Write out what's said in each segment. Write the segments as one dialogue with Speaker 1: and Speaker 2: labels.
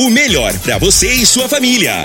Speaker 1: O melhor para você e sua família.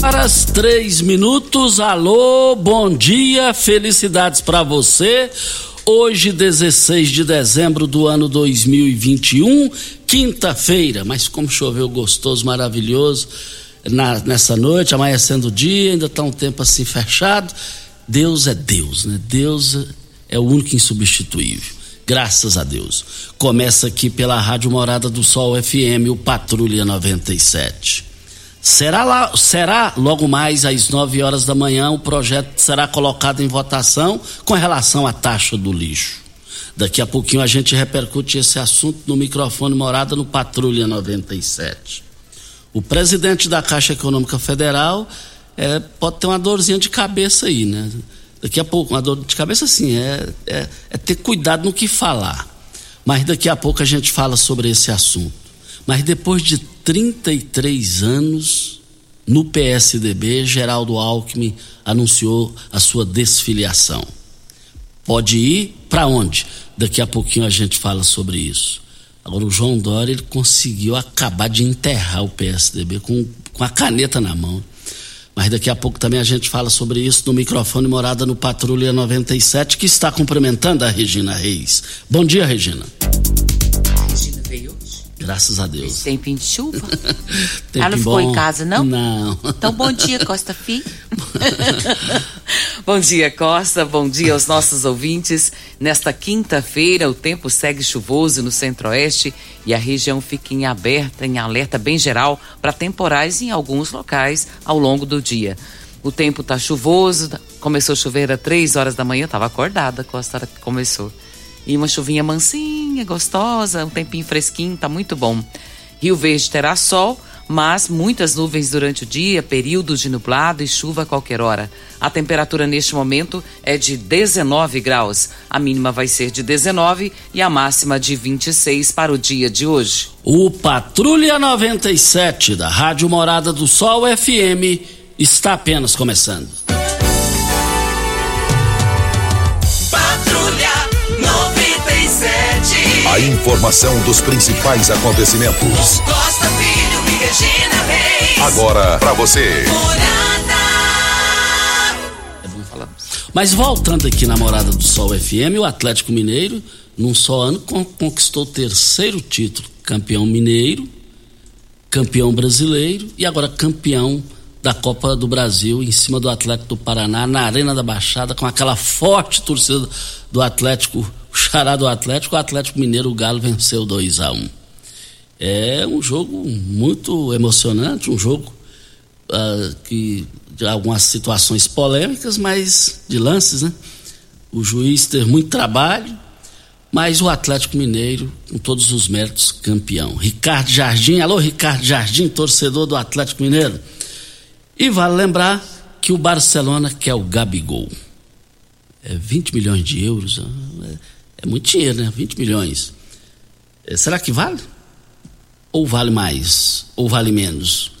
Speaker 2: Para as três minutos, alô, bom dia, felicidades para você. Hoje, 16 de dezembro do ano 2021, quinta-feira, mas como choveu gostoso, maravilhoso na, nessa noite, amanhecendo o dia, ainda está um tempo assim fechado. Deus é Deus, né? Deus é o único insubstituível. Graças a Deus. Começa aqui pela Rádio Morada do Sol FM, o Patrulha 97. Será, lá, será logo mais às 9 horas da manhã o projeto será colocado em votação com relação à taxa do lixo. Daqui a pouquinho a gente repercute esse assunto no microfone morada no Patrulha 97. O presidente da Caixa Econômica Federal é, pode ter uma dorzinha de cabeça aí, né? Daqui a pouco, uma dor de cabeça assim, é, é, é ter cuidado no que falar. Mas daqui a pouco a gente fala sobre esse assunto. Mas depois de 33 anos, no PSDB, Geraldo Alckmin anunciou a sua desfiliação. Pode ir para onde? Daqui a pouquinho a gente fala sobre isso. Agora, o João Dória ele conseguiu acabar de enterrar o PSDB com, com a caneta na mão. Mas daqui a pouco também a gente fala sobre isso no microfone Morada no Patrulha 97, que está cumprimentando a Regina Reis. Bom dia, Regina. Graças a Deus.
Speaker 3: Tempinho de chuva?
Speaker 2: Tempo
Speaker 3: Ela não ficou
Speaker 2: bom.
Speaker 3: em casa, não?
Speaker 2: Não.
Speaker 3: Então, bom dia, Costa Fi. bom dia, Costa. Bom dia aos nossos ouvintes. Nesta quinta-feira, o tempo segue chuvoso no centro-oeste e a região fica em aberta, em alerta bem geral para temporais em alguns locais ao longo do dia. O tempo está chuvoso, começou a chover às três horas da manhã, estava acordada, Costa, a hora que começou. E uma chuvinha mansinha, gostosa, um tempinho fresquinho, tá muito bom. Rio Verde terá sol, mas muitas nuvens durante o dia, períodos de nublado e chuva a qualquer hora. A temperatura neste momento é de 19 graus. A mínima vai ser de 19 e a máxima de 26 para o dia de hoje.
Speaker 2: O Patrulha 97 da Rádio Morada do Sol FM está apenas começando.
Speaker 4: A informação dos principais acontecimentos.
Speaker 5: Costa Filho e Regina Reis.
Speaker 4: Agora para você.
Speaker 2: É bom falar. Mas voltando aqui na Morada do Sol FM, o Atlético Mineiro, num só ano, con- conquistou o terceiro título: campeão mineiro, campeão brasileiro e agora campeão da Copa do Brasil em cima do Atlético do Paraná, na Arena da Baixada, com aquela forte torcida do Atlético, o xará do Atlético, o Atlético Mineiro, o Galo venceu 2 a 1 É um jogo muito emocionante, um jogo ah, que de algumas situações polêmicas, mas de lances, né? O juiz teve muito trabalho, mas o Atlético Mineiro, com todos os méritos, campeão. Ricardo Jardim, alô Ricardo Jardim, torcedor do Atlético Mineiro. E vale lembrar que o Barcelona quer o Gabigol. É 20 milhões de euros, é, é muito dinheiro, né? 20 milhões. É, será que vale? Ou vale mais? Ou vale menos?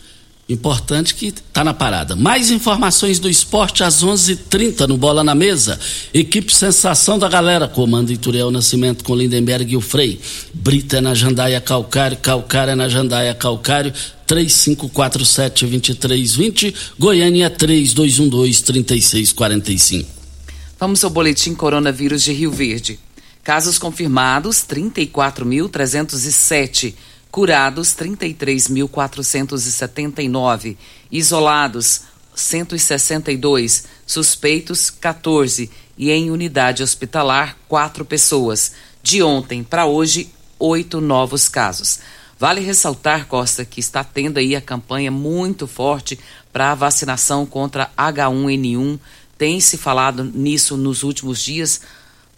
Speaker 2: Importante que está na parada. Mais informações do esporte às 11:30 h 30 no Bola na Mesa. Equipe Sensação da Galera. Comando Ituriel Nascimento com Lindenberg e o Frei. Brita é na Jandaia Calcário. Calcário é na Jandaia Calcário. 3547-2320. Goiânia 3212-3645.
Speaker 3: Vamos ao boletim Coronavírus de Rio Verde. Casos confirmados: 34.307 curados 33.479, isolados 162, suspeitos 14 e em unidade hospitalar quatro pessoas. De ontem para hoje, oito novos casos. Vale ressaltar, Costa, que está tendo aí a campanha muito forte para a vacinação contra H1N1. Tem se falado nisso nos últimos dias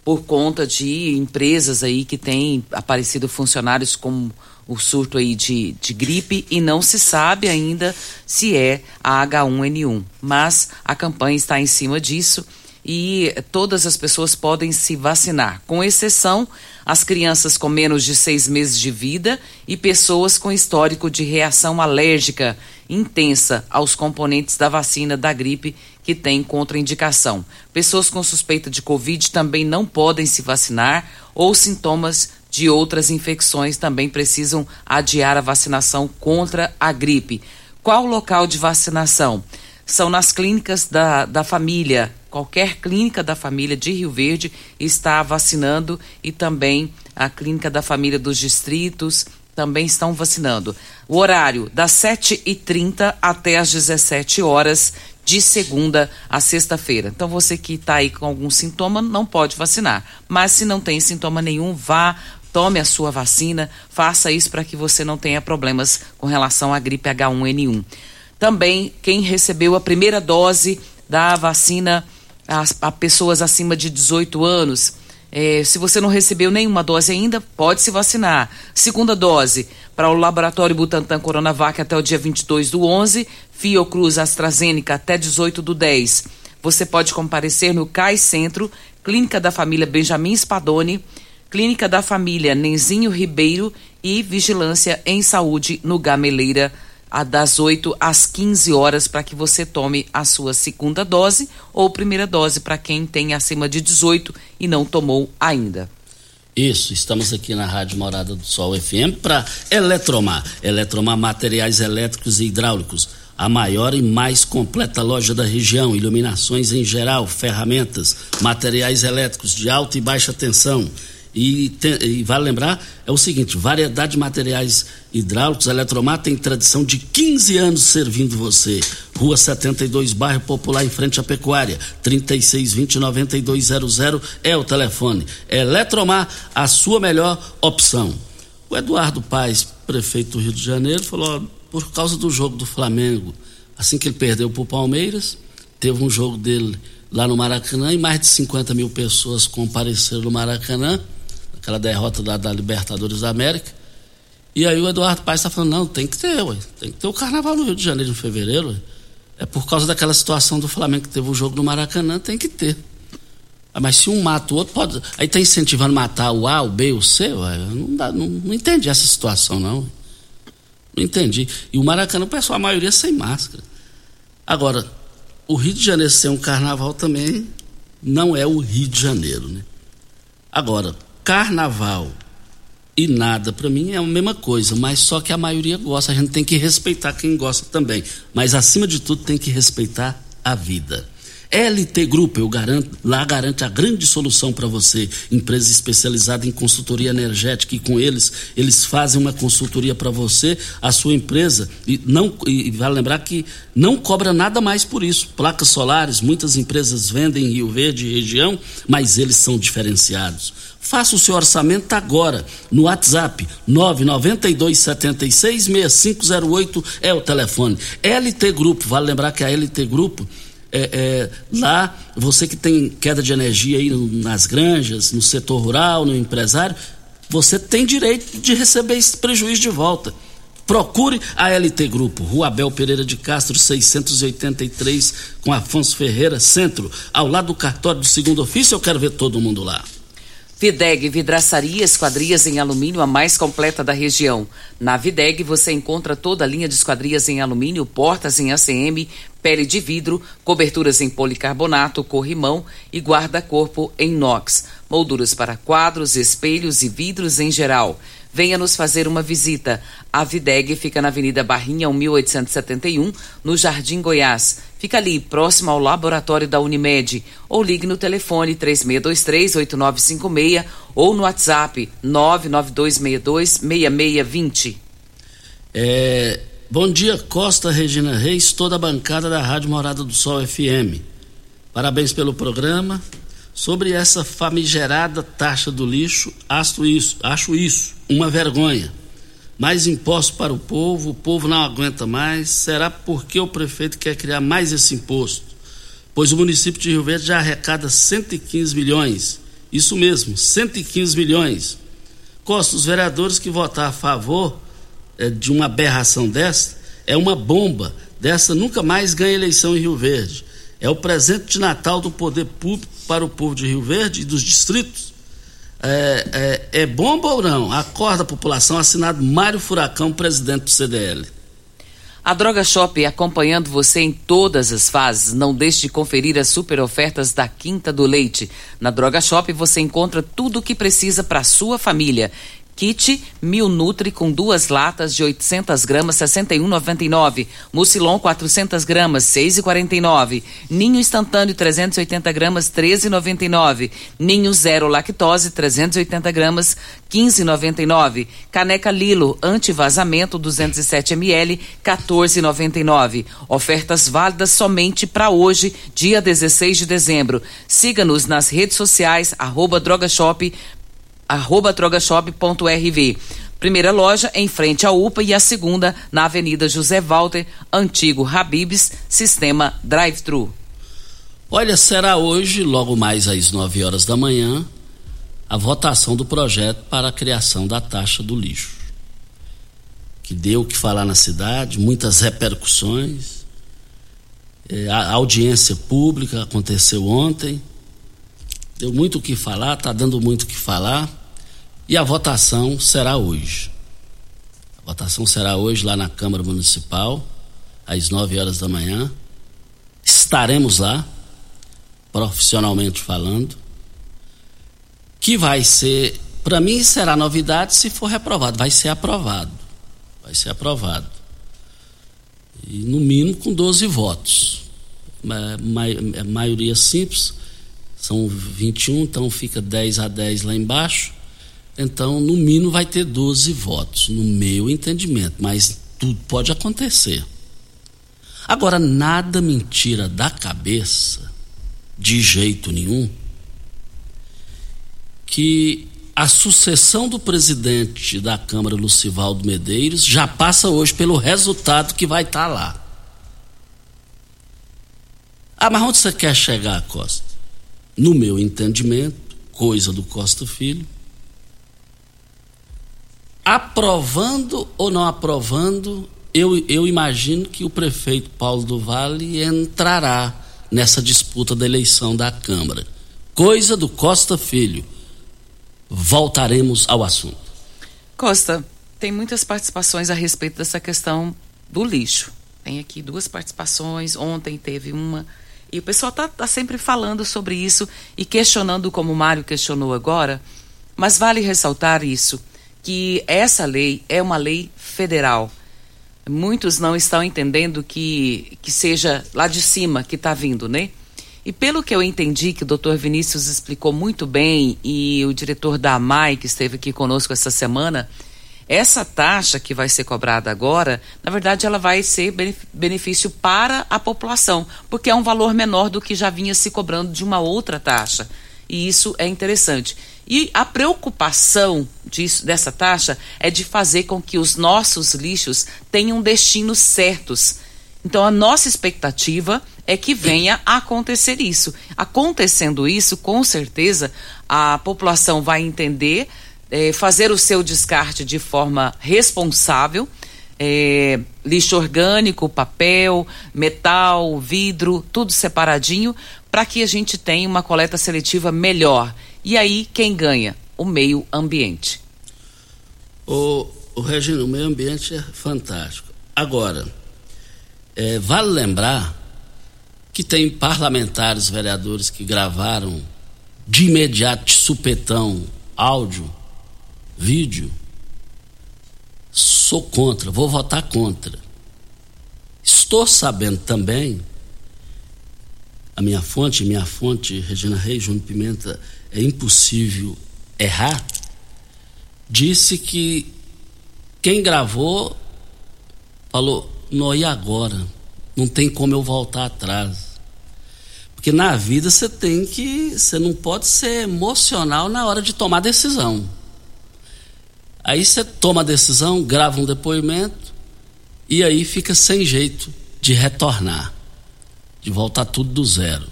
Speaker 3: por conta de empresas aí que têm aparecido funcionários com o surto aí de, de gripe e não se sabe ainda se é a H1N1. Mas a campanha está em cima disso e todas as pessoas podem se vacinar, com exceção as crianças com menos de seis meses de vida e pessoas com histórico de reação alérgica intensa aos componentes da vacina da gripe que tem contraindicação. Pessoas com suspeita de Covid também não podem se vacinar ou sintomas de outras infecções também precisam adiar a vacinação contra a gripe. Qual o local de vacinação? São nas clínicas da, da família. Qualquer clínica da família de Rio Verde está vacinando e também a clínica da família dos distritos também estão vacinando. O horário das 7h30 até as 17 horas de segunda a sexta-feira. Então você que está aí com algum sintoma não pode vacinar. Mas se não tem sintoma nenhum, vá tome a sua vacina, faça isso para que você não tenha problemas com relação à gripe H1N1. Também quem recebeu a primeira dose da vacina a, pessoas acima de 18 anos, é, se você não recebeu nenhuma dose ainda, pode se vacinar. Segunda dose para o Laboratório Butantan Coronavac até o dia 22 do 11, Fiocruz AstraZeneca até 18 do 10. Você pode comparecer no CAI Centro, Clínica da Família Benjamin Spadoni, Clínica da Família Nenzinho Ribeiro e Vigilância em Saúde no Gameleira, das 8 às 15 horas, para que você tome a sua segunda dose ou primeira dose para quem tem acima de 18 e não tomou ainda.
Speaker 2: Isso, estamos aqui na Rádio Morada do Sol FM para Eletromar. Eletromar Materiais Elétricos e Hidráulicos. A maior e mais completa loja da região. Iluminações em geral, ferramentas, materiais elétricos de alta e baixa tensão e, te, e, vale lembrar, é o seguinte: variedade de materiais hidráulicos, Eletromar tem tradição de 15 anos servindo você. Rua 72, bairro Popular, em frente à Pecuária. 3620-9200 é o telefone. Eletromar, a sua melhor opção. O Eduardo Paes, prefeito do Rio de Janeiro, falou: por causa do jogo do Flamengo, assim que ele perdeu para o Palmeiras, teve um jogo dele lá no Maracanã e mais de 50 mil pessoas compareceram no Maracanã aquela derrota da, da Libertadores da América. E aí o Eduardo Paes está falando, não, tem que ter, ué, tem que ter o carnaval no Rio de Janeiro em fevereiro. Ué. É por causa daquela situação do Flamengo que teve o jogo no Maracanã, tem que ter. Ah, mas se um mata o outro, pode. Aí está incentivando matar o A, o B, o C, ué, não, dá, não, não entendi essa situação, não. Não entendi. E o Maracanã, o pessoal, a maioria sem máscara. Agora, o Rio de Janeiro ser um carnaval também não é o Rio de Janeiro, né? Agora, carnaval e nada, para mim é a mesma coisa, mas só que a maioria gosta, a gente tem que respeitar quem gosta também. Mas acima de tudo tem que respeitar a vida. LT Grupo, eu garanto, lá garante a grande solução para você. Empresa especializada em consultoria energética e com eles, eles fazem uma consultoria para você, a sua empresa, e não e vale lembrar que não cobra nada mais por isso. Placas solares, muitas empresas vendem em Rio Verde e região, mas eles são diferenciados. Faça o seu orçamento agora no WhatsApp 992766508 é o telefone. LT Grupo, vale lembrar que a LT Grupo é, é, lá, você que tem queda de energia aí nas granjas, no setor rural, no empresário, você tem direito de receber esse prejuízo de volta. Procure a LT Grupo, Rua Abel Pereira de Castro, 683, com Afonso Ferreira, centro, ao lado do cartório do segundo ofício. Eu quero ver todo mundo lá.
Speaker 3: Videg Vidraçaria Esquadrias em Alumínio, a mais completa da região. Na Videg você encontra toda a linha de esquadrias em alumínio, portas em ACM, pele de vidro, coberturas em policarbonato, corrimão e guarda-corpo em inox, molduras para quadros, espelhos e vidros em geral venha nos fazer uma visita. A Videg fica na Avenida Barrinha, 1871, no Jardim Goiás. Fica ali, próximo ao laboratório da Unimed. Ou ligue no telefone 3623-8956 ou no WhatsApp 99262-6620.
Speaker 2: É, bom dia, Costa Regina Reis, toda a bancada da Rádio Morada do Sol FM. Parabéns pelo programa. Sobre essa famigerada taxa do lixo, acho isso, acho isso uma vergonha. Mais impostos para o povo, o povo não aguenta mais. Será porque o prefeito quer criar mais esse imposto? Pois o município de Rio Verde já arrecada 115 milhões. Isso mesmo, 115 milhões. Costa, os vereadores que votar a favor é, de uma aberração dessa é uma bomba. Dessa nunca mais ganha eleição em Rio Verde. É o presente de Natal do poder público para o povo de Rio Verde e dos distritos. É, é, é bomba ou não? Acorda a população, assinado Mário Furacão, presidente do CDL.
Speaker 3: A Droga Shop acompanhando você em todas as fases. Não deixe de conferir as super ofertas da Quinta do Leite. Na Droga Shop você encontra tudo o que precisa para sua família. Kit Mil Nutri com duas latas de 800 gramas, 61,99. Mucilon 400 gramas, 6,49. Ninho instantâneo 380 gramas, 13,99. Ninho zero lactose 380 gramas, 15,99. Caneca Lilo anti-vazamento 207 ml, 14,99. Ofertas válidas somente para hoje, dia 16 de dezembro. Siga-nos nas redes sociais drogashop arroba drogashop.rv. Primeira loja em frente à UPA e a segunda na Avenida José Walter, antigo Habibs, sistema drive-thru.
Speaker 2: Olha, será hoje, logo mais às 9 horas da manhã, a votação do projeto para a criação da taxa do lixo. Que deu o que falar na cidade, muitas repercussões. É, a audiência pública aconteceu ontem deu muito o que falar, está dando muito o que falar. E a votação será hoje. A votação será hoje lá na Câmara Municipal, às 9 horas da manhã. Estaremos lá, profissionalmente falando. Que vai ser, para mim será novidade se for reprovado. Vai ser aprovado. Vai ser aprovado. E no mínimo com 12 votos. É, é maioria simples são 21, então fica 10 a 10 lá embaixo. Então, no mínimo, vai ter 12 votos, no meu entendimento, mas tudo pode acontecer. Agora, nada me tira da cabeça, de jeito nenhum, que a sucessão do presidente da Câmara, Lucivaldo Medeiros, já passa hoje pelo resultado que vai estar tá lá. Ah, mas onde você quer chegar, Costa? No meu entendimento, coisa do Costa Filho, aprovando ou não aprovando, eu, eu imagino que o prefeito Paulo do Vale entrará nessa disputa da eleição da Câmara. Coisa do Costa Filho. Voltaremos ao assunto.
Speaker 3: Costa, tem muitas participações a respeito dessa questão do lixo. Tem aqui duas participações, ontem teve uma e o pessoal está tá sempre falando sobre isso e questionando, como o Mário questionou agora. Mas vale ressaltar isso, que essa lei é uma lei federal. Muitos não estão entendendo que, que seja lá de cima que está vindo, né? E pelo que eu entendi, que o doutor Vinícius explicou muito bem, e o diretor da AMAI, que esteve aqui conosco essa semana, essa taxa que vai ser cobrada agora, na verdade, ela vai ser benefício para a população, porque é um valor menor do que já vinha se cobrando de uma outra taxa. E isso é interessante. E a preocupação disso, dessa taxa é de fazer com que os nossos lixos tenham destinos certos. Então, a nossa expectativa é que venha a acontecer isso. Acontecendo isso, com certeza, a população vai entender, é, fazer o seu descarte de forma responsável. É, lixo orgânico, papel, metal, vidro, tudo separadinho, para que a gente tenha uma coleta seletiva melhor. E aí, quem ganha? O meio ambiente.
Speaker 2: O, o Regina, o meio ambiente é fantástico. Agora, é, vale lembrar que tem parlamentares, vereadores que gravaram de imediato, de supetão, áudio, vídeo. Sou contra, vou votar contra. Estou sabendo também, a minha fonte, minha fonte, Regina Reis, Júnior Pimenta, é impossível errar, disse que quem gravou falou, não, e agora? Não tem como eu voltar atrás. Porque na vida você tem que. Você não pode ser emocional na hora de tomar decisão. Aí você toma a decisão, grava um depoimento, e aí fica sem jeito de retornar, de voltar tudo do zero.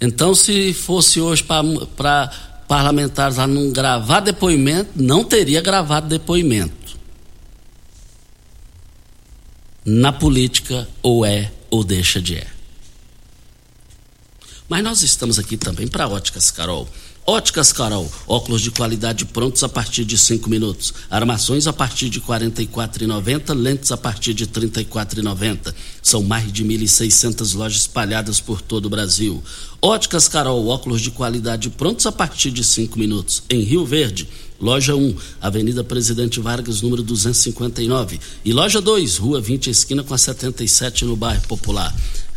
Speaker 2: Então, se fosse hoje para parlamentares a não gravar depoimento, não teria gravado depoimento. na política ou é ou deixa de é. Mas nós estamos aqui também para Óticas Carol. Óticas Carol, óculos de qualidade prontos a partir de cinco minutos. Armações a partir de R$ 44,90, lentes a partir de R$ 34,90. São mais de 1.600 lojas espalhadas por todo o Brasil. Óticas Carol, óculos de qualidade prontos a partir de cinco minutos. Em Rio Verde, Loja 1, Avenida Presidente Vargas, número 259. E loja 2, Rua 20, esquina com a 77, no bairro Popular.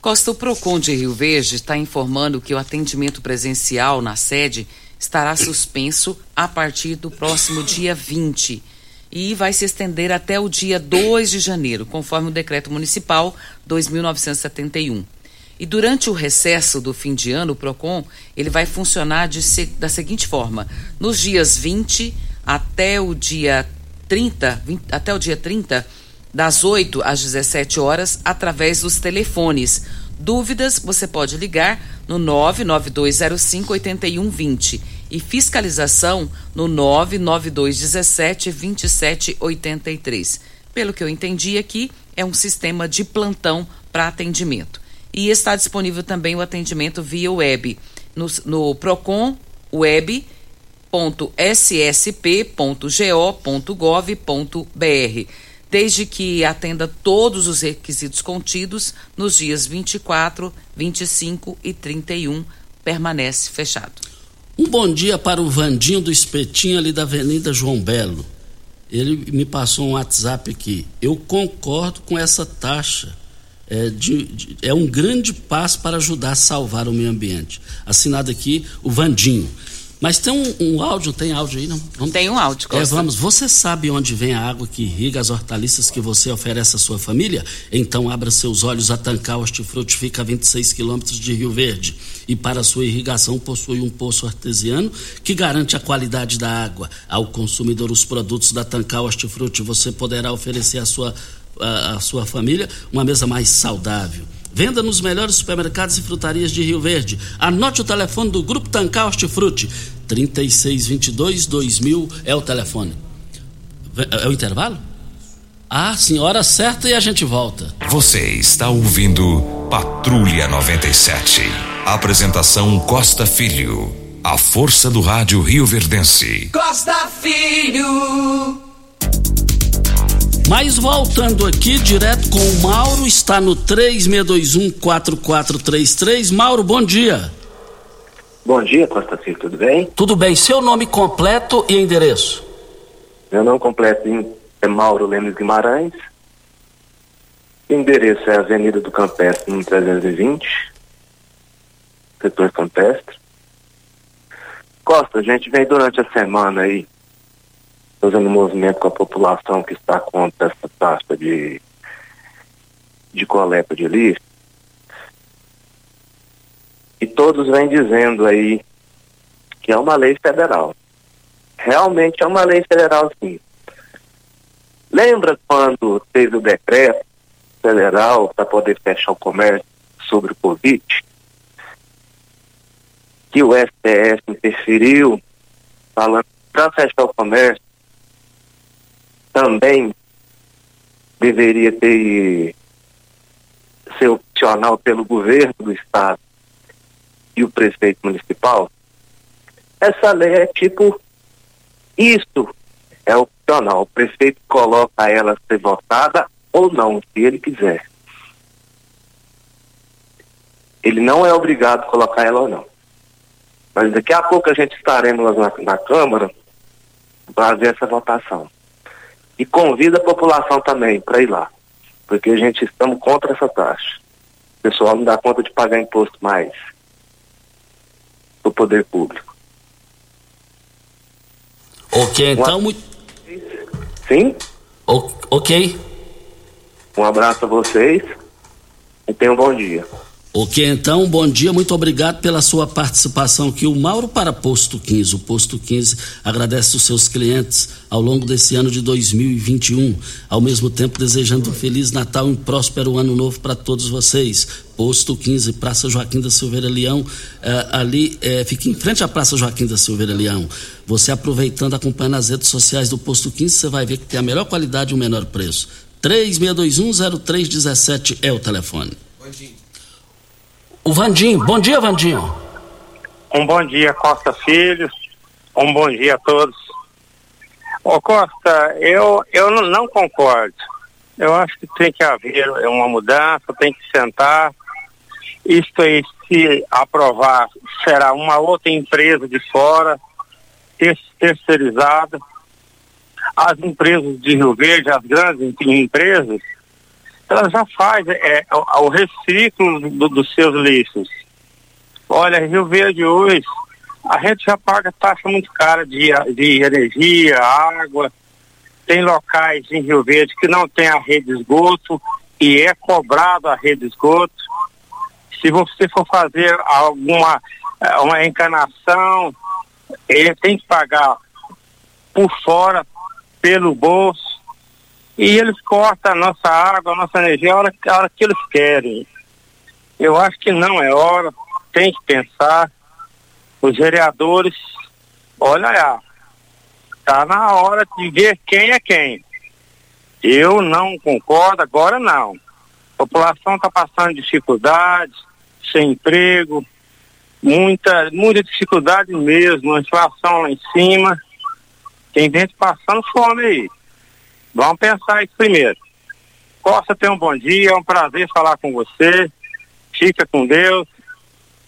Speaker 3: Costa, o PROCON de Rio Verde está informando que o atendimento presencial na sede estará suspenso a partir do próximo dia 20 e vai se estender até o dia 2 de janeiro, conforme o decreto municipal 2971. E durante o recesso do fim de ano, o PROCON, ele vai funcionar de, da seguinte forma: nos dias 20 até o dia 30, 20, até o dia 30, das 8 às 17 horas, através dos telefones. Dúvidas, você pode ligar no 99205 8120 e fiscalização no 99217 2783. Pelo que eu entendi aqui, é um sistema de plantão para atendimento. E está disponível também o atendimento via web no, no Procon web.ssp.go.gov.br desde que atenda todos os requisitos contidos nos dias 24, 25 e 31, permanece fechado.
Speaker 2: Um bom dia para o Vandinho do Espetinho ali da Avenida João Belo. Ele me passou um WhatsApp aqui. Eu concordo com essa taxa. É, de, de, é um grande passo para ajudar a salvar o meio ambiente. Assinado aqui o Vandinho. Mas tem um, um, áudio, tem áudio aí, não?
Speaker 3: Vamos... Tem um áudio, Costa.
Speaker 2: É, vamos, você sabe onde vem a água que irriga as hortaliças que você oferece à sua família? Então abra seus olhos, a Tancar Hortifruti fica a 26 quilômetros de Rio Verde e para sua irrigação possui um poço artesiano que garante a qualidade da água. Ao consumidor os produtos da Tancar Hortifruti você poderá oferecer à sua, à, à sua família uma mesa mais saudável Venda nos melhores supermercados e frutarias de Rio Verde. Anote o telefone do Grupo Tancar Hortifruti. 3622 2000 é o telefone. É o intervalo? Ah, sim, hora certa e a gente volta.
Speaker 4: Você está ouvindo Patrulha 97. Apresentação Costa Filho. A força do rádio Rio Verdense.
Speaker 5: Costa Filho.
Speaker 2: Mas voltando aqui, direto com o Mauro, está no 3621-4433. Mauro, bom dia.
Speaker 6: Bom dia, Costa Filho, tudo bem?
Speaker 2: Tudo bem. Seu nome completo e endereço?
Speaker 6: Meu nome completo é Mauro Lemos Guimarães. Endereço é Avenida do Campestre, número 320. setor campestre. Costa, a gente vem durante a semana aí fazendo um movimento com a população que está contra essa taxa de, de coleta de lixo. E todos vêm dizendo aí que é uma lei federal. Realmente é uma lei federal, sim. Lembra quando teve o decreto federal para poder fechar o comércio sobre o Covid? Que o STF interferiu, falando para fechar o comércio, também deveria ter ser opcional pelo governo do estado e o prefeito municipal. Essa lei é tipo isso é opcional. O prefeito coloca ela ser votada ou não, se ele quiser. Ele não é obrigado a colocar ela ou não. Mas daqui a pouco a gente estaremos na, na Câmara para fazer essa votação. E convida a população também para ir lá, porque a gente estamos contra essa taxa. O pessoal não dá conta de pagar imposto mais do poder público.
Speaker 2: Ok, então. Muito...
Speaker 6: Sim?
Speaker 2: O, ok.
Speaker 6: Um abraço a vocês e tenham um bom dia.
Speaker 2: Ok, então, bom dia, muito obrigado pela sua participação aqui. O Mauro para Posto 15. O Posto 15 agradece os seus clientes ao longo desse ano de 2021, ao mesmo tempo desejando um Feliz Natal e um próspero Ano Novo para todos vocês. Posto 15, Praça Joaquim da Silveira Leão, eh, ali eh, fica em frente à Praça Joaquim da Silveira Leão. Você aproveitando, acompanhando as redes sociais do Posto 15, você vai ver que tem a melhor qualidade e o menor preço. 36210317 é o telefone. Bom dia. O Vandinho. Bom dia, Vandinho.
Speaker 7: Um bom dia, Costa Filhos. Um bom dia a todos. Ô Costa, eu, eu não, não concordo. Eu acho que tem que haver uma mudança, tem que sentar. Isto aí, se aprovar, será uma outra empresa de fora, terceirizada. As empresas de Rio Verde, as grandes empresas, ela já faz é, o, o reciclo do, dos seus lixos. Olha, Rio Verde hoje, a gente já paga taxa muito cara de, de energia, água. Tem locais em Rio Verde que não tem a rede de esgoto e é cobrado a rede de esgoto. Se você for fazer alguma é, uma encanação, ele tem que pagar por fora, pelo bolso e eles cortam a nossa água, a nossa energia a hora, a hora que eles querem. Eu acho que não é hora, tem que pensar. Os vereadores, olha lá, tá na hora de ver quem é quem. Eu não concordo, agora não. A população está passando dificuldades, sem emprego, muita, muita dificuldade mesmo, a inflação lá em cima. Tem gente passando fome aí. Vamos pensar isso primeiro. Costa, tenha um bom dia, é um prazer falar com você. Fica com Deus.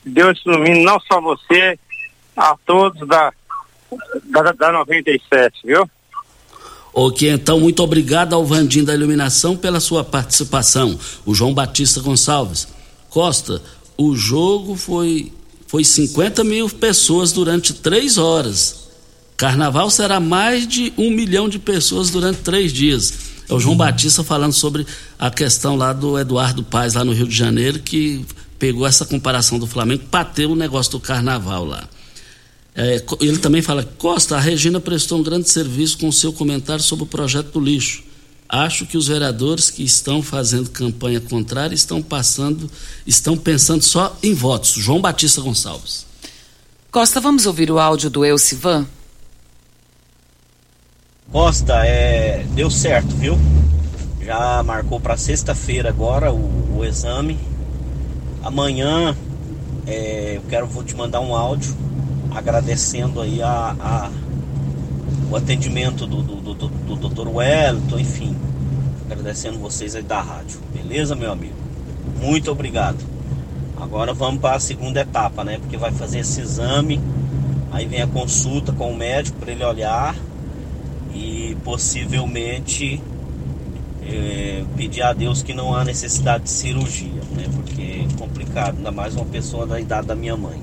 Speaker 7: Deus ilumine não só você, a todos da, da, da 97, viu?
Speaker 2: Ok, então muito obrigado ao Vandim da Iluminação pela sua participação. O João Batista Gonçalves. Costa, o jogo foi, foi 50 mil pessoas durante três horas. Carnaval será mais de um milhão de pessoas durante três dias. É o João uhum. Batista falando sobre a questão lá do Eduardo Paz, lá no Rio de Janeiro, que pegou essa comparação do Flamengo, bateu o negócio do carnaval lá. É, ele também fala, Costa, a Regina prestou um grande serviço com o seu comentário sobre o projeto do lixo. Acho que os vereadores que estão fazendo campanha contrária estão passando, estão pensando só em votos. João Batista Gonçalves.
Speaker 3: Costa, vamos ouvir o áudio do Elcivan?
Speaker 8: Costa, é, deu certo, viu? Já marcou para sexta-feira agora o, o, exame. Amanhã é, eu quero vou te mandar um áudio agradecendo aí a, a o atendimento do, do, do, do Dr. Wellington, enfim, agradecendo vocês aí da rádio, beleza, meu amigo? Muito obrigado. Agora vamos para a segunda etapa, né? Porque vai fazer esse exame, aí vem a consulta com o médico para ele olhar e possivelmente é, pedir a Deus que não há necessidade de cirurgia, né? Porque é complicado, ainda mais uma pessoa da idade da minha mãe.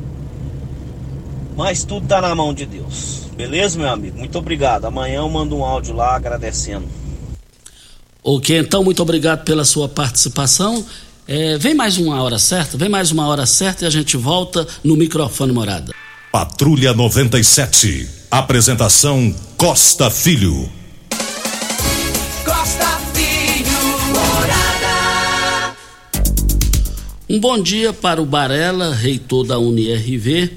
Speaker 8: Mas tudo tá na mão de Deus. Beleza, meu amigo? Muito obrigado. Amanhã eu mando um áudio lá agradecendo.
Speaker 2: Ok, então muito obrigado pela sua participação. É, vem mais uma hora certa, vem mais uma hora certa e a gente volta no microfone morada.
Speaker 9: Patrulha 97. Apresentação Costa Filho.
Speaker 2: Um bom dia para o Barela, reitor da UniRV.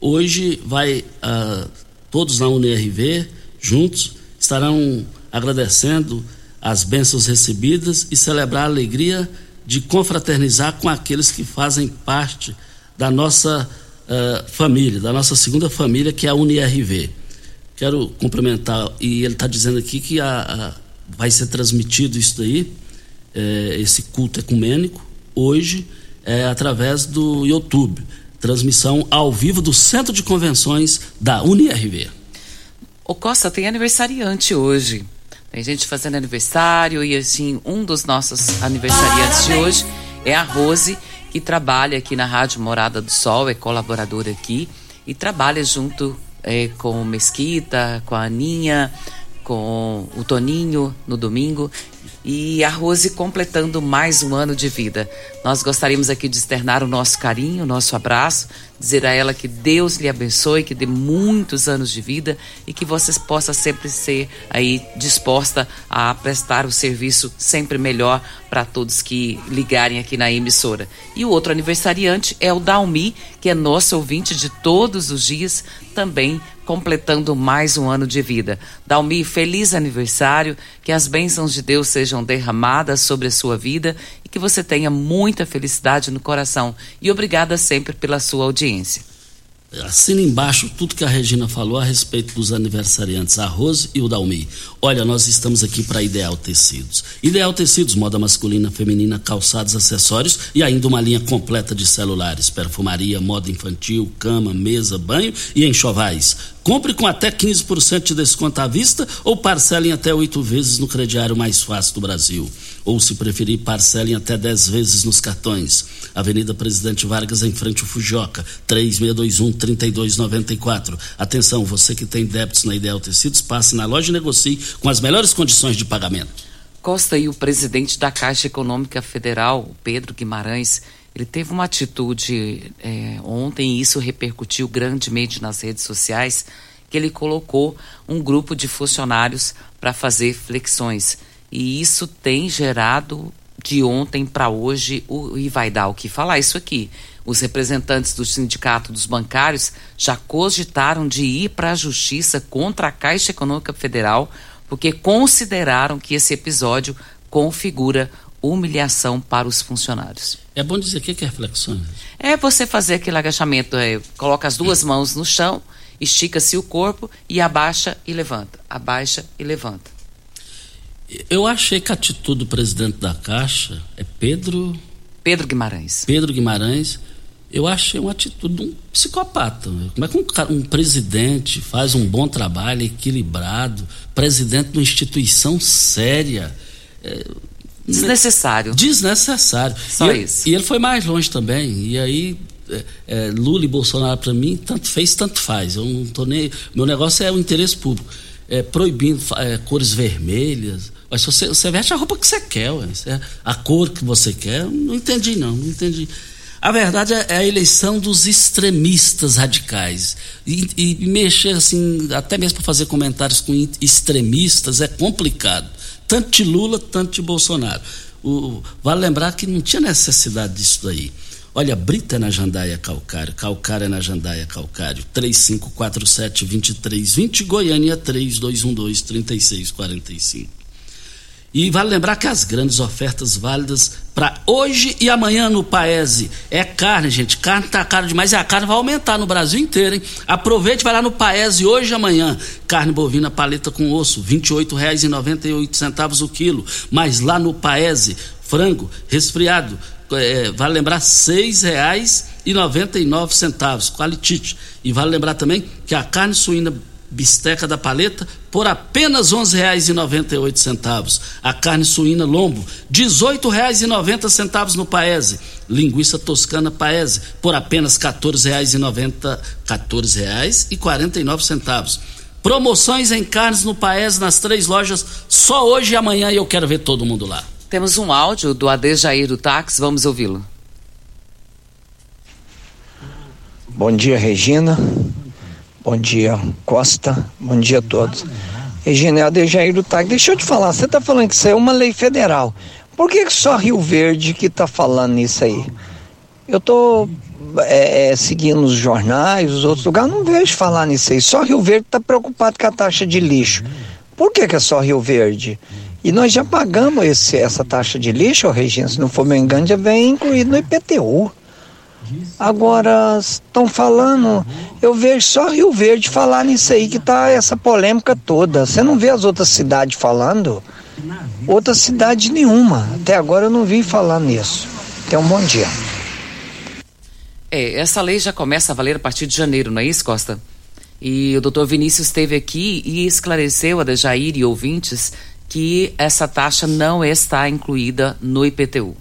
Speaker 2: Hoje vai uh, todos na UniRV juntos estarão agradecendo as bênçãos recebidas e celebrar a alegria de confraternizar com aqueles que fazem parte da nossa uh, família, da nossa segunda família, que é a UniRV. Quero cumprimentar, e ele está dizendo aqui que a, a, vai ser transmitido isso daí, é, esse culto ecumênico, hoje, é, através do YouTube. Transmissão ao vivo do Centro de Convenções da UniRV.
Speaker 3: O Costa tem aniversariante hoje. Tem gente fazendo aniversário e assim, um dos nossos aniversariantes de hoje é a Rose, que trabalha aqui na Rádio Morada do Sol, é colaboradora aqui e trabalha junto é, com o Mesquita, com a Aninha, com o Toninho no domingo e a Rose completando mais um ano de vida. Nós gostaríamos aqui de externar o nosso carinho, o nosso abraço, dizer a ela que Deus lhe abençoe, que dê muitos anos de vida e que você possa sempre ser aí disposta a prestar o serviço sempre melhor para todos que ligarem aqui na emissora. E o outro aniversariante é o Dalmi, que é nosso ouvinte de todos os dias, também completando mais um ano de vida. Dalmi, feliz aniversário, que as bênçãos de Deus sejam derramadas sobre a sua vida e que você tenha muita felicidade no coração. E obrigada sempre pela sua audiência.
Speaker 2: Assina embaixo tudo que a Regina falou a respeito dos aniversariantes, a Rose e o Dalmi. Olha, nós estamos aqui para Ideal Tecidos. Ideal Tecidos, moda masculina, feminina, calçados, acessórios e ainda uma linha completa de celulares, perfumaria, moda infantil, cama, mesa, banho e enxovais. Compre com até 15% de desconto à vista ou parcelem até oito vezes no crediário mais fácil do Brasil. Ou, se preferir, parcelem até 10 vezes nos cartões. Avenida Presidente Vargas, em frente ao Fujoca, 3621-3294. Atenção, você que tem débitos na Ideal Tecidos, passe na loja e negocie com as melhores condições de pagamento.
Speaker 3: Costa e o presidente da Caixa Econômica Federal, Pedro Guimarães, ele teve uma atitude é, ontem, e isso repercutiu grandemente nas redes sociais, que ele colocou um grupo de funcionários para fazer flexões. E isso tem gerado de ontem para hoje, o, e vai dar o que falar isso aqui. Os representantes do Sindicato dos Bancários já cogitaram de ir para a Justiça contra a Caixa Econômica Federal, porque consideraram que esse episódio configura humilhação para os funcionários.
Speaker 2: É bom dizer o que é reflexões.
Speaker 3: É você fazer aquele agachamento, é, coloca as duas mãos no chão, estica-se o corpo e abaixa e levanta, abaixa e levanta.
Speaker 2: Eu achei que a atitude do presidente da Caixa é Pedro.
Speaker 3: Pedro Guimarães.
Speaker 2: Pedro Guimarães. Eu achei uma atitude de um psicopata. Como é que um, um presidente faz um bom trabalho, equilibrado, presidente de uma instituição séria. É,
Speaker 3: Desnecessário.
Speaker 2: Desnecessário.
Speaker 3: Só
Speaker 2: e,
Speaker 3: isso.
Speaker 2: E ele foi mais longe também. E aí, é, é, Lula e Bolsonaro, para mim, tanto fez, tanto faz. Eu não tô nem. Meu negócio é o interesse público. É, proibindo é, cores vermelhas. Mas você, você veste a roupa que você quer, ué. a cor que você quer. Não entendi, não, não entendi. A verdade é, é a eleição dos extremistas radicais. E, e mexer assim, até mesmo para fazer comentários com extremistas, é complicado. Tanto de Lula, tanto de Bolsonaro. O, vale lembrar que não tinha necessidade disso daí. Olha, Brita é na Jandaia Calcário, Calcário é na Jandaia Calcário, 3547-2320, Goiânia 3212-3645. E vale lembrar que as grandes ofertas válidas para hoje e amanhã no Paese é carne, gente. Carne tá caro demais e a carne vai aumentar no Brasil inteiro, hein? Aproveite, vai lá no Paese hoje e amanhã. Carne bovina paleta com osso, R$ 28,98 o quilo. Mas lá no Paese, frango resfriado, é, vale lembrar R$ 6,99 qualitite. E vale lembrar também que a carne suína bisteca da paleta por apenas R$ 11,98. A carne suína lombo, R$ 18,90 no Paese. Linguiça toscana Paese por apenas R$ 14,90, R$ 14,49. Promoções em carnes no Paese nas três lojas só hoje e amanhã e eu quero ver todo mundo lá.
Speaker 3: Temos um áudio do Adejair do Táxi, vamos ouvi-lo.
Speaker 10: Bom dia, Regina. Bom dia, Costa. Bom dia a todos. Regina, é a Dejair do TAG. Deixa eu te falar, você está falando que isso é uma lei federal. Por que, só Rio Verde que está falando isso aí? Eu estou é, é, seguindo os jornais, os outros lugares, não vejo falar nisso aí. Só Rio Verde está preocupado com a taxa de lixo. Por que, que é só Rio Verde? E nós já pagamos esse, essa taxa de lixo, Regina, se não for me engano, já vem incluído no IPTU. Agora, estão falando, eu vejo só Rio Verde falar nisso aí que tá essa polêmica toda. Você não vê as outras cidades falando? Outra cidade nenhuma. Até agora eu não vi falar nisso. Tenha um bom dia.
Speaker 3: É, essa lei já começa a valer a partir de janeiro, não é isso, Costa? E o doutor Vinícius esteve aqui e esclareceu a Dejair e ouvintes que essa taxa não está incluída no IPTU.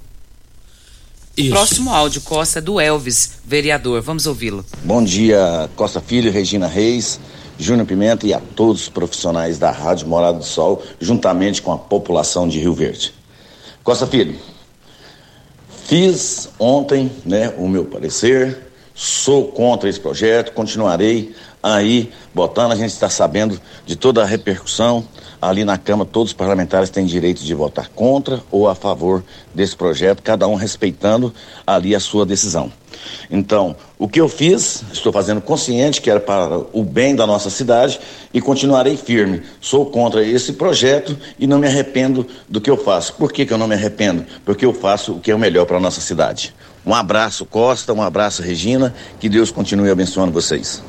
Speaker 3: Isso. Próximo áudio, Costa, é do Elvis, vereador. Vamos ouvi-lo.
Speaker 11: Bom dia, Costa Filho, Regina Reis, Júnior Pimenta e a todos os profissionais da Rádio Morada do Sol, juntamente com a população de Rio Verde. Costa Filho, fiz ontem né, o meu parecer, sou contra esse projeto, continuarei aí botando, a gente está sabendo de toda a repercussão ali na Câmara, todos os parlamentares têm direito de votar contra ou a favor desse projeto, cada um respeitando ali a sua decisão. Então, o que eu fiz, estou fazendo consciente que era para o bem da nossa cidade e continuarei firme. Sou contra esse projeto e não me arrependo do que eu faço. Por que, que eu não me arrependo? Porque eu faço o que é o melhor para a nossa cidade. Um abraço, Costa, um abraço, Regina. Que Deus continue abençoando vocês.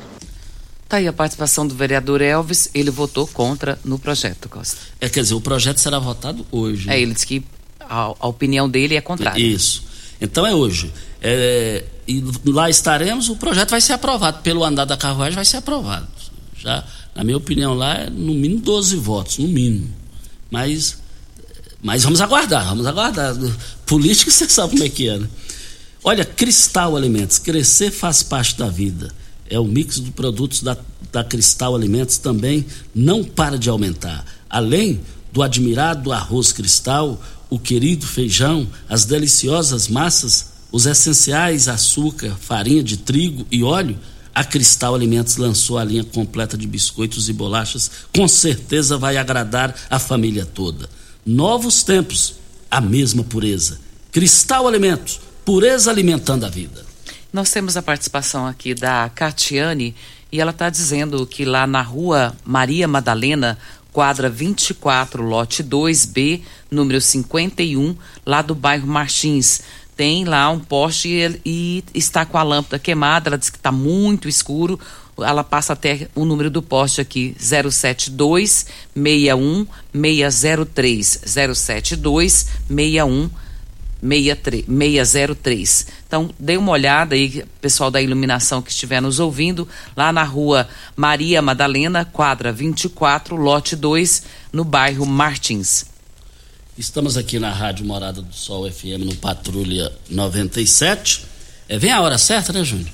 Speaker 3: Tá aí a participação do vereador Elvis, ele votou contra no projeto, Costa.
Speaker 2: É, quer dizer, o projeto será votado hoje.
Speaker 3: É, ele disse que a, a opinião dele é contrária.
Speaker 2: Isso. Então é hoje. É, e lá estaremos, o projeto vai ser aprovado. Pelo andar da carruagem vai ser aprovado. Já, na minha opinião, lá é no mínimo 12 votos, no mínimo. Mas, mas vamos aguardar, vamos aguardar. Política você sabe como é que é, né? Olha, Cristal Alimentos, crescer faz parte da vida é o mix de produtos da, da Cristal Alimentos também não para de aumentar. Além do admirado arroz cristal, o querido feijão, as deliciosas massas, os essenciais açúcar, farinha de trigo e óleo, a Cristal Alimentos lançou a linha completa de biscoitos e bolachas, com certeza vai agradar a família toda. Novos tempos, a mesma pureza. Cristal Alimentos, pureza alimentando a vida.
Speaker 3: Nós temos a participação aqui da Catiane e ela está dizendo que lá na rua Maria Madalena, quadra 24, lote 2B, número 51, lá do bairro Martins. Tem lá um poste e, e está com a lâmpada queimada. Ela diz que está muito escuro. Ela passa até o número do poste aqui: 072 61 603. 072 61 603. Então, dê uma olhada aí, pessoal da iluminação que estiver nos ouvindo, lá na rua Maria Madalena, quadra 24, lote 2, no bairro Martins.
Speaker 2: Estamos aqui na Rádio Morada do Sol FM, no Patrulha 97. É, vem a hora certa, né, Júnior?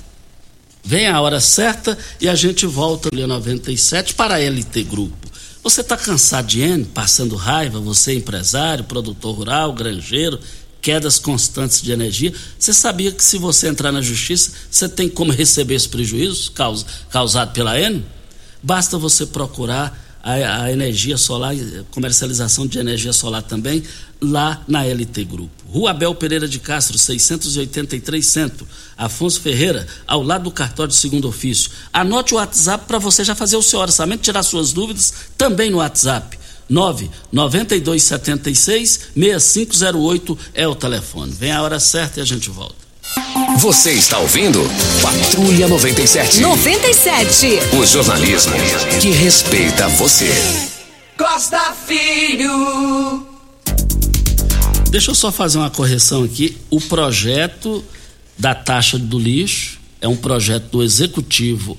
Speaker 2: Vem a hora certa e a gente volta no 97 para a LT Grupo. Você está cansado de N, passando raiva, você é empresário, produtor rural, granjeiro, quedas constantes de energia. Você sabia que se você entrar na justiça, você tem como receber esse prejuízo caus, causado pela N? Basta você procurar a, a, energia solar, comercialização de energia solar também, lá na LT Grupo. Rua Abel Pereira de Castro, 683 Centro. Afonso Ferreira, ao lado do cartório de segundo ofício. Anote o WhatsApp para você já fazer o seu orçamento, tirar suas dúvidas também no WhatsApp. 99276 6508 é o telefone. Vem a hora certa e a gente volta.
Speaker 4: Você está ouvindo Patrulha 97.
Speaker 12: 97.
Speaker 4: O jornalismo que respeita você.
Speaker 5: Costa Filho.
Speaker 2: Deixa eu só fazer uma correção aqui. O projeto da taxa do lixo é um projeto do executivo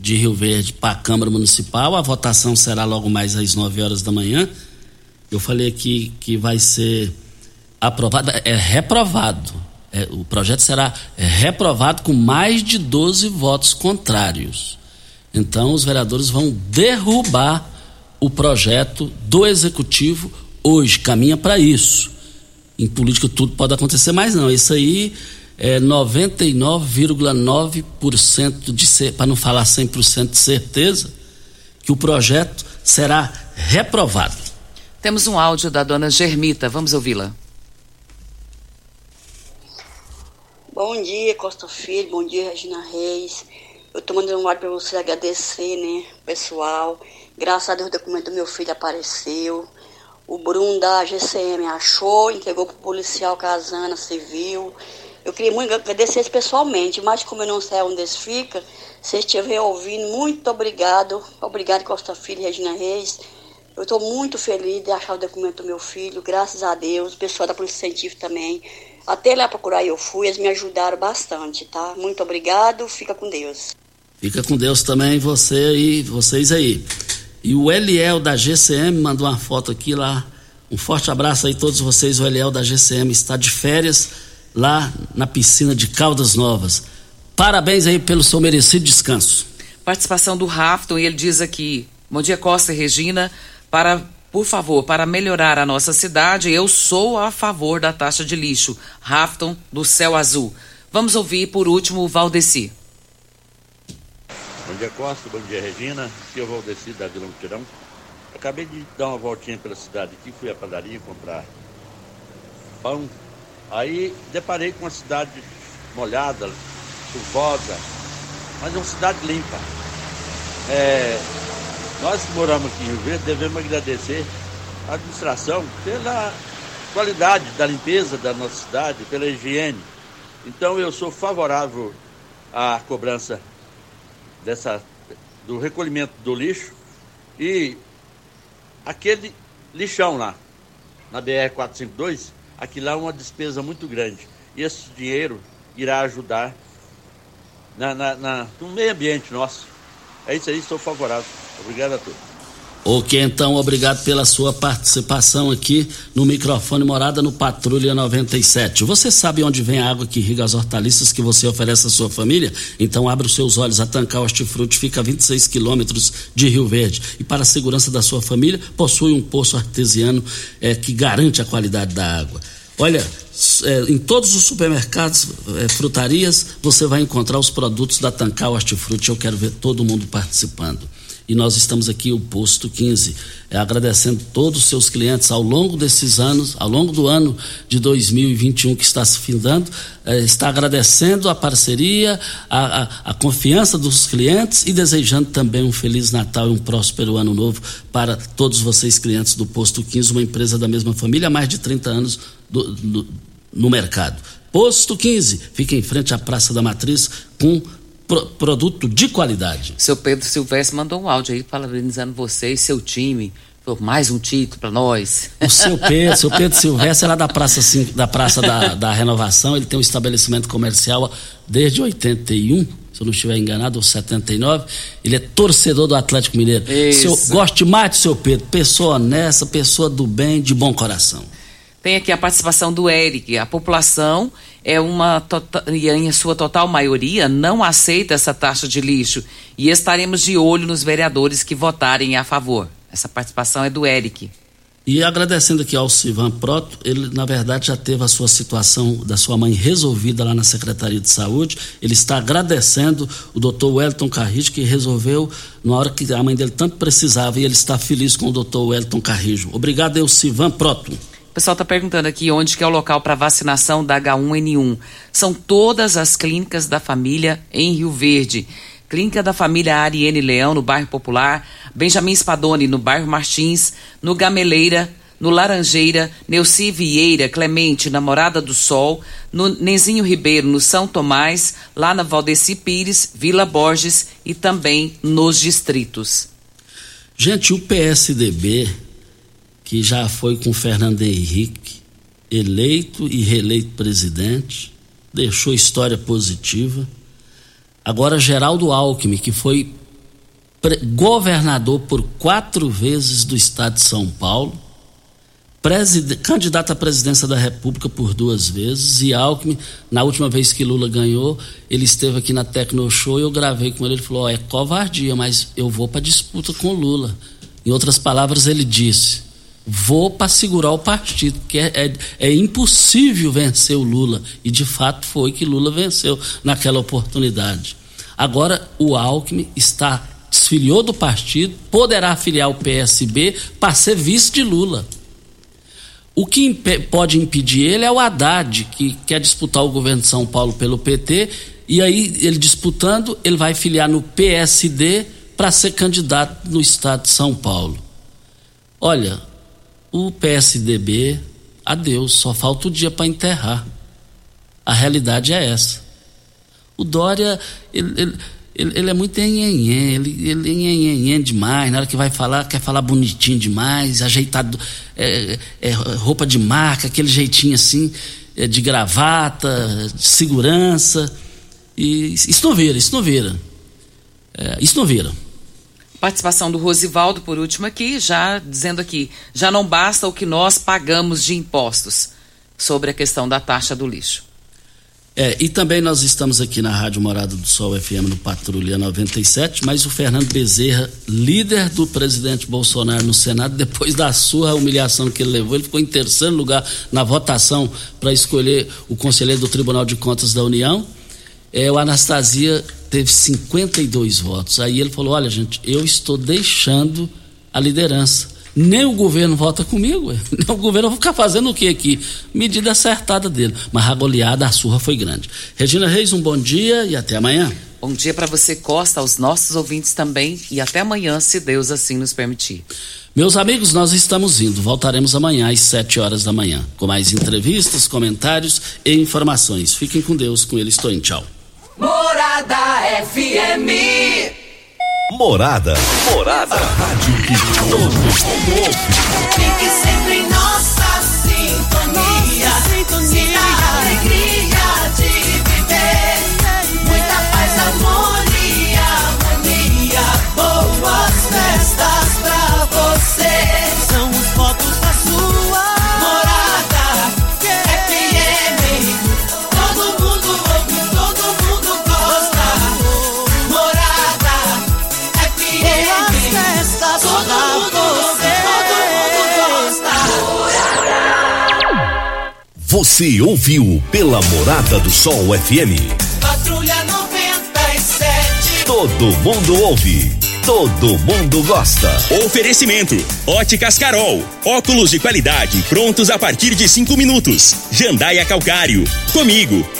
Speaker 2: de Rio Verde para a Câmara Municipal. A votação será logo mais às 9 horas da manhã. Eu falei aqui que vai ser aprovado, é reprovado. É, o projeto será reprovado com mais de 12 votos contrários. Então, os vereadores vão derrubar o projeto do executivo hoje. Caminha para isso. Em política tudo pode acontecer, mas não. Isso aí é 99,9% de ser, para não falar 100% de certeza, que o projeto será reprovado.
Speaker 3: Temos um áudio da dona Germita, vamos ouvi-la.
Speaker 13: Bom dia, Costa Filho, bom dia, Regina Reis. Eu tô mandando um áudio para você agradecer, né, pessoal. Graças a Deus o documento do meu filho apareceu. O Bruno da GCM achou, entregou pro policial Casana Civil. Eu queria muito agradecer pessoalmente, mas como eu não sei onde eles ficam, se estiver ouvindo, muito obrigado. Obrigado, Costa Filho e Regina Reis. Eu estou muito feliz de achar o documento do meu filho, graças a Deus, o pessoal da Polícia Científica também. Até lá procurar eu fui, eles me ajudaram bastante, tá? Muito obrigado, fica com Deus.
Speaker 2: Fica com Deus também, você e vocês aí. E o Eliel da GCM mandou uma foto aqui lá. Um forte abraço aí a todos vocês. O Eliel da GCM está de férias lá na piscina de Caldas Novas. Parabéns aí pelo seu merecido descanso.
Speaker 3: Participação do Rafton e ele diz aqui: Bom dia, Costa e Regina. Para, por favor, para melhorar a nossa cidade, eu sou a favor da taxa de lixo. Rafton do Céu Azul. Vamos ouvir por último o Valdeci.
Speaker 14: Bom dia, Costa. Bom dia, Regina. Aqui é o Valdeci da Vila Mutirão. Acabei de dar uma voltinha pela cidade aqui, fui à padaria comprar pão. Aí deparei com uma cidade molhada, chuvosa, mas é uma cidade limpa. É, nós que moramos aqui em Rio Verde devemos agradecer à administração pela qualidade da limpeza da nossa cidade, pela higiene. Então eu sou favorável à cobrança dessa, do recolhimento do lixo e aquele lixão lá, na BR-452, aquilo lá é uma despesa muito grande. E esse dinheiro irá ajudar na, na, na, no meio ambiente nosso. É isso aí, sou favorável. Obrigado a todos.
Speaker 2: Ok, então, obrigado pela sua participação aqui no microfone Morada no Patrulha 97. Você sabe onde vem a água que irriga as hortaliças que você oferece à sua família? Então, abra os seus olhos. A Tancar Hortifruti fica a 26 quilômetros de Rio Verde. E, para a segurança da sua família, possui um poço artesiano é, que garante a qualidade da água. Olha, é, em todos os supermercados, é, frutarias, você vai encontrar os produtos da Tancar Hortifruti. Eu quero ver todo mundo participando e nós estamos aqui, o Posto 15, é, agradecendo todos os seus clientes ao longo desses anos, ao longo do ano de 2021 que está se findando, é, está agradecendo a parceria, a, a, a, confiança dos clientes e desejando também um Feliz Natal e um próspero Ano Novo para todos vocês, clientes do Posto 15, uma empresa da mesma família há mais de 30 anos do, do, no mercado. Posto 15, fica em frente à Praça da Matriz com pro, produto de qualidade.
Speaker 3: Seu Pedro Silvestre mandou um áudio aí parabenizando você e seu time por mais um título para nós.
Speaker 2: O seu Pedro, seu Pedro Silvestre é lá da Praça, da, praça da, da Renovação, ele tem um estabelecimento comercial desde 81, se eu não estiver enganado, ou 79. Ele é torcedor do Atlético Mineiro. Seu, goste mais de seu Pedro, pessoa honesta, pessoa do bem, de bom coração.
Speaker 3: Tem aqui a participação do Eric. A população é uma tota, e em sua total maioria não aceita essa taxa de lixo e estaremos de olho nos vereadores que votarem a favor. Essa participação é do Eric.
Speaker 2: E agradecendo aqui ao Sivan Proto, ele na verdade já teve a sua situação da sua mãe resolvida lá na Secretaria de Saúde. Ele está agradecendo o doutor Wellington Carrijo, que resolveu na hora que a mãe dele tanto precisava, e ele está feliz com o doutor Wellington Carrijo. Obrigado, eu, Sivan Proto.
Speaker 3: O pessoal está perguntando aqui onde que é o local para vacinação da H1N1. São todas as clínicas da família em Rio Verde. Clínica da família Ariene Leão, no bairro Popular, Benjamin Spadoni, no bairro Martins, no Gameleira, no Laranjeira, Neuci Vieira, Clemente, na Morada do Sol, no Nezinho Ribeiro, no São Tomás, lá na Valdeci Pires, Vila Borges e também nos distritos.
Speaker 2: Gente, o PSDB que já foi com Fernando Henrique, eleito e reeleito presidente, deixou história positiva. Agora Geraldo Alckmin, que foi governador por quatro vezes do estado de São Paulo, candidato à presidência da República por duas vezes, e Alckmin, na última vez que Lula ganhou, ele esteve aqui na Tecno Show e eu gravei com ele, ele falou, oh, é covardia, mas eu vou para disputa com Lula. Em outras palavras, ele disse, vou para segurar o partido, porque é, é, é, impossível vencer o Lula. E de fato foi que Lula venceu naquela oportunidade. Agora o Alckmin está desfiliou do partido, poderá afiliar o PSB para ser vice de Lula. O que imp pode impedir ele é o Haddad, que quer disputar o governo de São Paulo pelo PT, e aí ele disputando, ele vai filiar no PSD para ser candidato no estado de São Paulo. Olha, o PSDB, adeus, só falta o dia para enterrar. A realidade é essa. O Dória, ele, ele ele, ele é muito enhenhen, ele, ele é enhenhen demais, na hora que vai falar, quer falar bonitinho demais, ajeitado, é, é, roupa de marca, aquele jeitinho assim, é, de gravata, de segurança. E isso não vira, isso não vira. É, isso não vira.
Speaker 3: Participação do Rosivaldo, por último aqui, já dizendo aqui, já não basta o que nós pagamos de impostos sobre a questão da taxa do lixo.
Speaker 2: É, e também nós estamos aqui na Rádio Morada do Sol FM no Patrulha 97, mas o Fernando Bezerra, líder do presidente Bolsonaro no Senado, depois da sua humilhação que ele levou, ele ficou em terceiro lugar na votação para escolher o conselheiro do Tribunal de Contas da União. É, o Anastasia teve 52 votos. Aí ele falou: Olha, gente, eu estou deixando a liderança nem o governo vota comigo, nem o governo vai ficar fazendo o que aqui? Medida acertada dele. Mas a goleada, a surra foi grande. Regina Reis, um bom dia e até amanhã.
Speaker 3: Bom dia para você, Costa, aos nossos ouvintes também e até amanhã, se Deus assim nos permitir.
Speaker 2: Meus amigos, nós estamos indo. Voltaremos amanhã às 7 horas da manhã, com mais entrevistas, comentários e informações. Fiquem com Deus, com ele estou em tchau.
Speaker 5: Morada FM.
Speaker 9: Morada. Morada. A rádio que todo mundo ouve.
Speaker 5: Fique sempre em nossa sintonia. Nossa sintonia. a alegria de viver. Muita paz, amor e harmonia. Boas festas pra
Speaker 9: Você ouviu pela Morada do Sol FM.
Speaker 5: Patrulha 97.
Speaker 9: Todo mundo ouve. Todo mundo gosta.
Speaker 1: Oferecimento: Óticas Carol. Óculos de qualidade prontos a partir de cinco minutos. Jandaia Calcário. Comigo.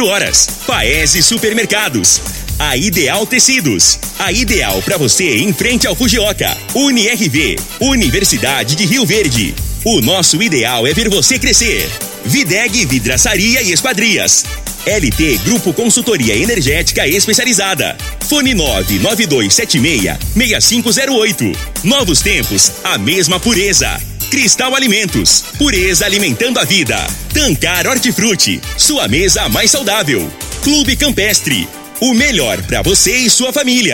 Speaker 1: horas. Paese Supermercados. A Ideal Tecidos. A ideal para você em frente ao Fujioka. UniRV. Universidade de Rio Verde. O nosso ideal é ver você crescer. Videg Vidraçaria e Esquadrias. LT Grupo Consultoria Energética Especializada. Fone 99276-6508. Novos tempos, a mesma pureza. Cristal Alimentos, pureza alimentando a vida. Tancar Hortifruti, sua mesa mais saudável. Clube Campestre, o melhor para você e sua família.